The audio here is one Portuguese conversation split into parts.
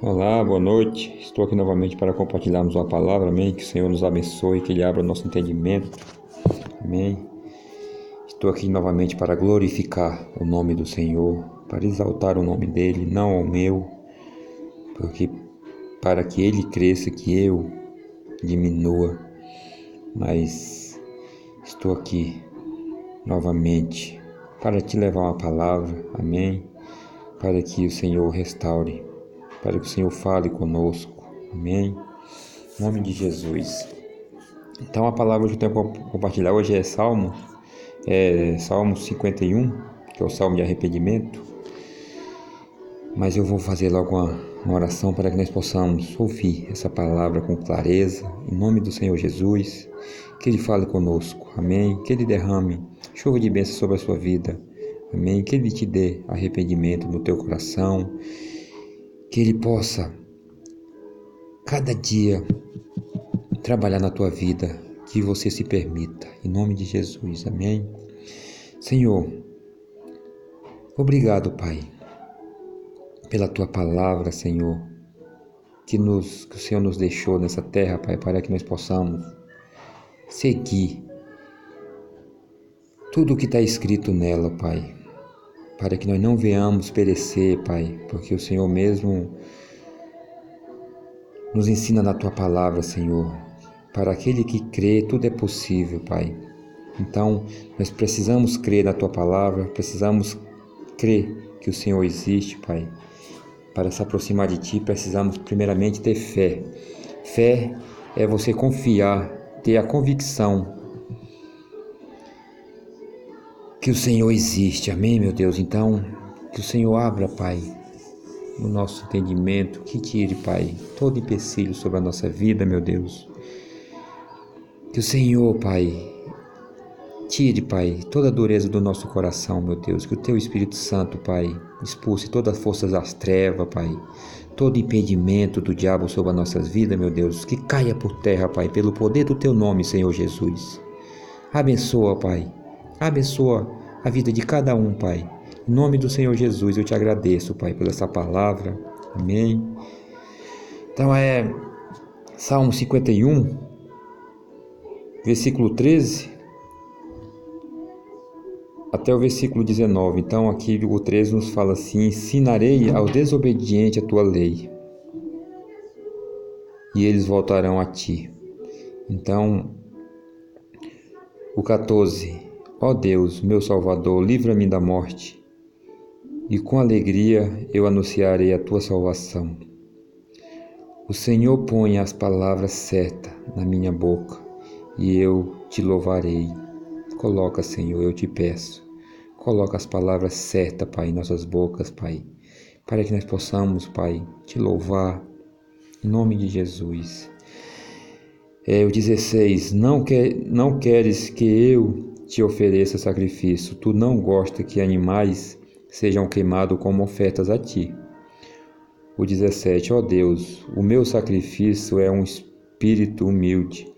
Olá, boa noite. Estou aqui novamente para compartilharmos uma palavra, amém. Que o Senhor nos abençoe, que Ele abra o nosso entendimento, amém. Estou aqui novamente para glorificar o nome do Senhor, para exaltar o nome dEle, não o meu, porque para que Ele cresça, que eu diminua. Mas estou aqui novamente para te levar uma palavra, amém. Para que o Senhor restaure para que o Senhor fale conosco. Amém? Em nome de Jesus. Então a palavra que eu tenho para compartilhar hoje é Salmo, é Salmo 51, que é o Salmo de arrependimento. Mas eu vou fazer logo uma, uma oração para que nós possamos ouvir essa palavra com clareza, em nome do Senhor Jesus, que Ele fale conosco, amém? Que Ele derrame chuva de bênção sobre a sua vida, amém? Que Ele te dê arrependimento no teu coração, que Ele possa cada dia trabalhar na tua vida, que você se permita, em nome de Jesus, amém? Senhor, obrigado, Pai, pela tua palavra, Senhor, que, nos, que o Senhor nos deixou nessa terra, Pai, para que nós possamos seguir tudo o que está escrito nela, Pai para que nós não venhamos perecer, Pai, porque o Senhor mesmo nos ensina na tua palavra, Senhor. Para aquele que crê, tudo é possível, Pai. Então, nós precisamos crer na tua palavra, precisamos crer que o Senhor existe, Pai. Para se aproximar de ti, precisamos primeiramente ter fé. Fé é você confiar, ter a convicção que o Senhor existe, amém, meu Deus? Então, que o Senhor abra, Pai, o nosso entendimento, que tire, Pai, todo empecilho sobre a nossa vida, meu Deus. Que o Senhor, Pai, tire, Pai, toda a dureza do nosso coração, meu Deus. Que o Teu Espírito Santo, Pai, expulse todas as forças das trevas, Pai. Todo impedimento do diabo sobre as nossas vidas, meu Deus, que caia por terra, Pai, pelo poder do Teu nome, Senhor Jesus. Abençoa, Pai Abençoa a vida de cada um, Pai. Em nome do Senhor Jesus, eu te agradeço, Pai, por essa palavra. Amém. Então é Salmo 51, versículo 13 até o versículo 19. Então aqui o 13 nos fala assim: Ensinarei ao desobediente a tua lei, e eles voltarão a ti. Então, o 14: Ó Deus, meu Salvador, livra-me da morte, e com alegria eu anunciarei a tua salvação. O Senhor põe as palavras certas na minha boca, e eu te louvarei. Coloca, Senhor, eu te peço. Coloca as palavras certas, Pai, em nossas bocas, Pai, para que nós possamos, Pai, te louvar, em nome de Jesus. É, o 16: não, quer, não queres que eu te ofereça sacrifício. Tu não gosta que animais sejam queimados como ofertas a ti. O 17. Ó oh Deus, o meu sacrifício é um espírito humilde,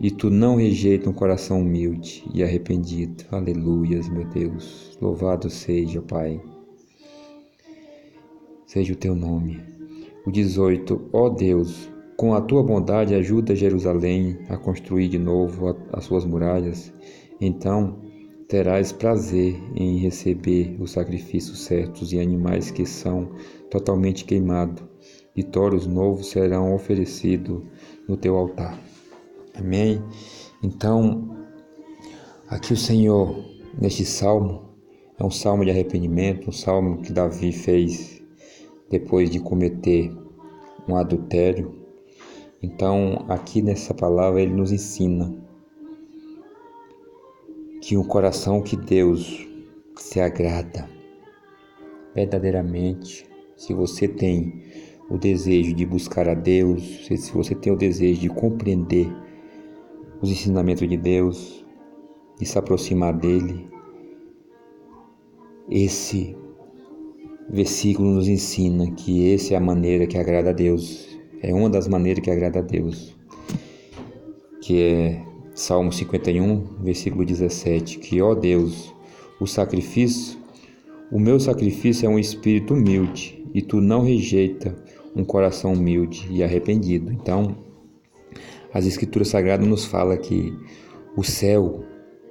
e tu não rejeita um coração humilde e arrependido. Aleluias, meu Deus. Louvado seja, Pai. Seja o teu nome. O 18. Ó oh Deus, com a tua bondade ajuda Jerusalém a construir de novo as suas muralhas então terás prazer em receber os sacrifícios certos e animais que são totalmente queimados, e touros novos serão oferecidos no teu altar. Amém? Então, aqui o Senhor, neste salmo, é um salmo de arrependimento, um salmo que Davi fez depois de cometer um adultério. Então, aqui nessa palavra, ele nos ensina que um coração que Deus se agrada verdadeiramente, se você tem o desejo de buscar a Deus, se você tem o desejo de compreender os ensinamentos de Deus, de se aproximar dele, esse versículo nos ensina que essa é a maneira que agrada a Deus, é uma das maneiras que agrada a Deus, que é Salmo 51, versículo 17, que, ó Deus, o sacrifício, o meu sacrifício é um espírito humilde, e tu não rejeita um coração humilde e arrependido. Então, as Escrituras Sagradas nos fala que o céu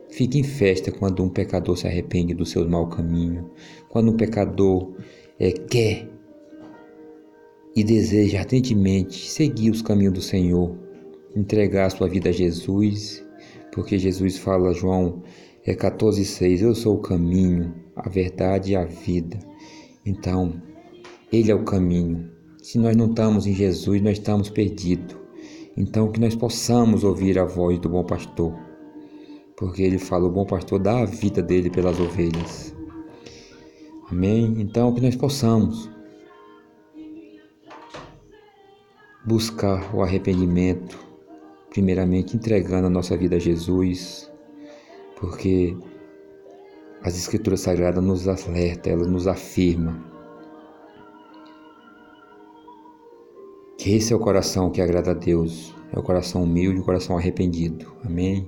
fica em festa quando um pecador se arrepende do seu mau caminho, quando um pecador é, quer e deseja ardentemente seguir os caminhos do Senhor, entregar sua vida a Jesus, porque Jesus fala, João é 14,6, eu sou o caminho, a verdade e a vida. Então, Ele é o caminho. Se nós não estamos em Jesus, nós estamos perdidos. Então, que nós possamos ouvir a voz do bom pastor, porque Ele fala, o bom pastor dá a vida dele pelas ovelhas. Amém? Então, que nós possamos buscar o arrependimento, primeiramente entregando a nossa vida a Jesus, porque as Escrituras Sagradas nos alerta, elas nos afirma que esse é o coração que agrada a Deus, é o coração humilde, o coração arrependido. Amém?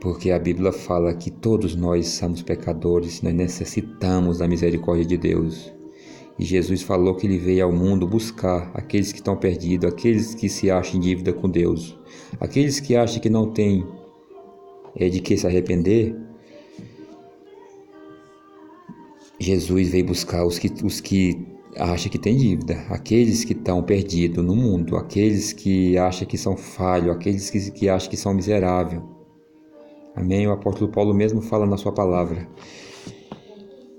Porque a Bíblia fala que todos nós somos pecadores, nós necessitamos da misericórdia de Deus. E Jesus falou que ele veio ao mundo buscar aqueles que estão perdidos, aqueles que se acham em dívida com Deus, aqueles que acham que não têm é, de que se arrepender. Jesus veio buscar os que, os que acham que têm dívida, aqueles que estão perdidos no mundo, aqueles que acham que são falhos, aqueles que, que acham que são miseráveis. Amém? O apóstolo Paulo mesmo fala na sua palavra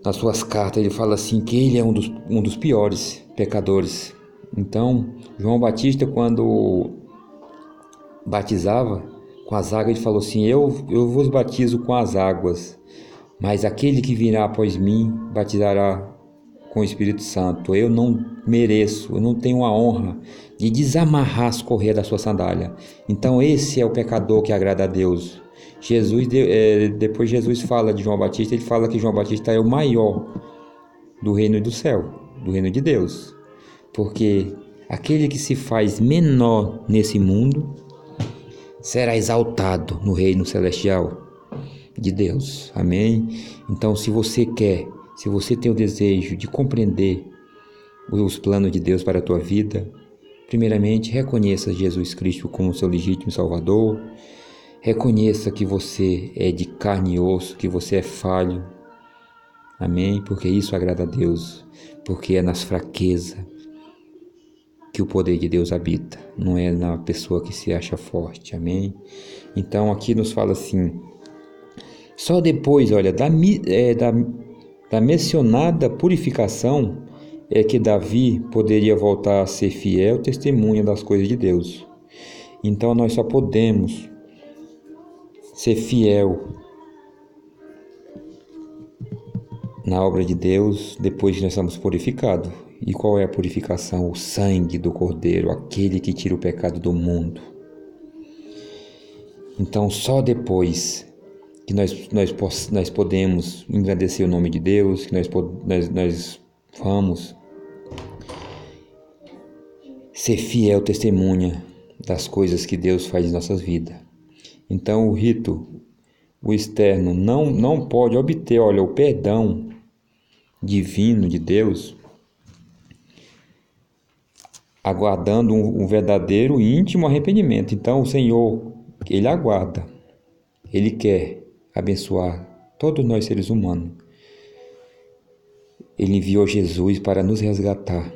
nas suas cartas, ele fala assim que ele é um dos, um dos piores pecadores. Então, João Batista, quando batizava com as águas, ele falou assim: Eu, eu vos batizo com as águas, mas aquele que virá após mim batizará com o Espírito Santo. Eu não mereço, eu não tenho a honra de desamarrar as correias da sua sandália. Então, esse é o pecador que agrada a Deus. Jesus, é, depois Jesus fala de João Batista, ele fala que João Batista é o maior do reino do céu, do reino de Deus. Porque aquele que se faz menor nesse mundo será exaltado no reino celestial de Deus. Amém? Então, se você quer, se você tem o desejo de compreender os planos de Deus para a tua vida, primeiramente reconheça Jesus Cristo como seu legítimo Salvador Reconheça que você é de carne e osso, que você é falho. Amém? Porque isso agrada a Deus, porque é nas fraquezas que o poder de Deus habita, não é na pessoa que se acha forte. Amém? Então aqui nos fala assim: só depois, olha, da, é, da, da mencionada purificação é que Davi poderia voltar a ser fiel testemunha das coisas de Deus. Então nós só podemos ser fiel na obra de Deus depois que nós somos purificados. E qual é a purificação? O sangue do Cordeiro, aquele que tira o pecado do mundo. Então, só depois que nós, nós, nós podemos engrandecer o nome de Deus, que nós, nós, nós vamos ser fiel testemunha das coisas que Deus faz em nossas vidas. Então o rito, o externo, não, não pode obter, olha, o perdão divino de Deus, aguardando um, um verdadeiro íntimo arrependimento. Então o Senhor, Ele aguarda, Ele quer abençoar todos nós seres humanos. Ele enviou Jesus para nos resgatar,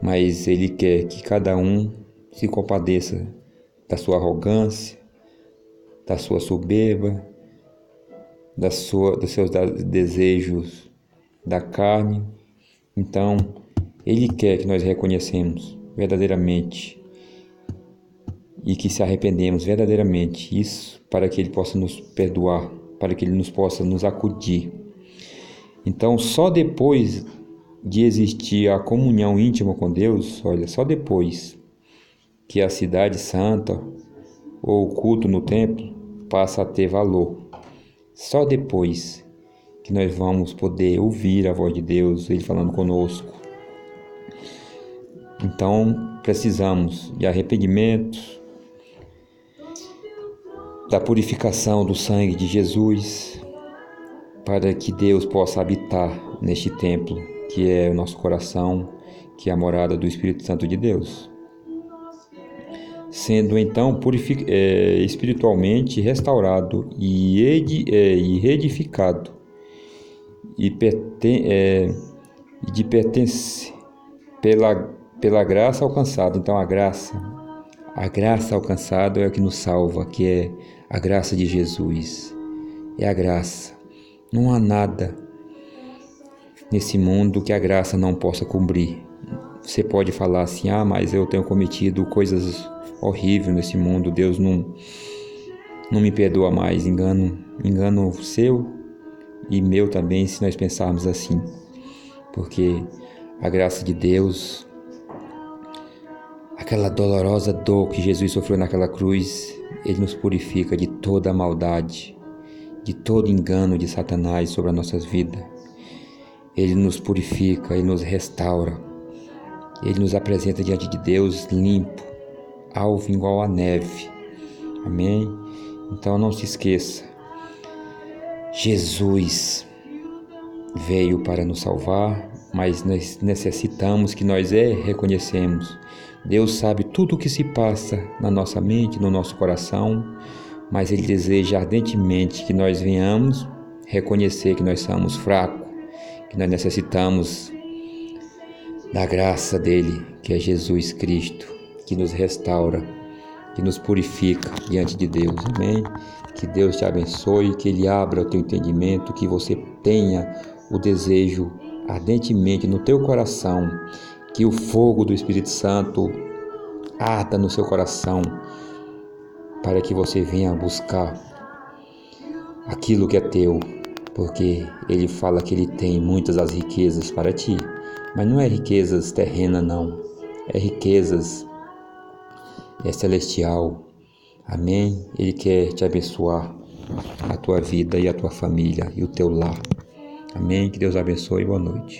mas Ele quer que cada um se compadeça da sua arrogância, da sua soberba, da sua, dos seus desejos da carne. Então, Ele quer que nós reconhecemos verdadeiramente e que se arrependemos verdadeiramente isso para que Ele possa nos perdoar, para que Ele nos possa nos acudir. Então, só depois de existir a comunhão íntima com Deus, olha, só depois que a cidade santa ou o culto no templo passa a ter valor. Só depois que nós vamos poder ouvir a voz de Deus, Ele falando conosco. Então, precisamos de arrependimento, da purificação do sangue de Jesus, para que Deus possa habitar neste templo, que é o nosso coração, que é a morada do Espírito Santo de Deus. Sendo então é, espiritualmente restaurado e, edi, é, e reedificado, e, perten, é, de pertence pela, pela graça alcançada. Então, a graça, a graça alcançada é o que nos salva, que é a graça de Jesus. É a graça. Não há nada nesse mundo que a graça não possa cumprir. Você pode falar assim: "Ah, mas eu tenho cometido coisas horríveis nesse mundo, Deus não não me perdoa mais". Engano, engano seu e meu também, se nós pensarmos assim. Porque a graça de Deus, aquela dolorosa dor que Jesus sofreu naquela cruz, ele nos purifica de toda a maldade, de todo engano de Satanás sobre as nossas vidas. Ele nos purifica, ele nos restaura. Ele nos apresenta diante de Deus limpo, alvo igual a neve. Amém? Então não se esqueça. Jesus veio para nos salvar, mas nós necessitamos que nós é reconhecemos. Deus sabe tudo o que se passa na nossa mente, no nosso coração, mas Ele deseja ardentemente que nós venhamos reconhecer que nós somos fracos, que nós necessitamos da graça dele, que é Jesus Cristo, que nos restaura, que nos purifica diante de Deus. Amém. Que Deus te abençoe, que Ele abra o teu entendimento, que você tenha o desejo ardentemente no teu coração, que o fogo do Espírito Santo arda no seu coração, para que você venha buscar aquilo que é teu, porque ele fala que ele tem muitas as riquezas para ti, mas não é riquezas terrena não, é riquezas é celestial. Amém? Ele quer te abençoar a tua vida e a tua família e o teu lar. Amém? Que Deus abençoe e boa noite.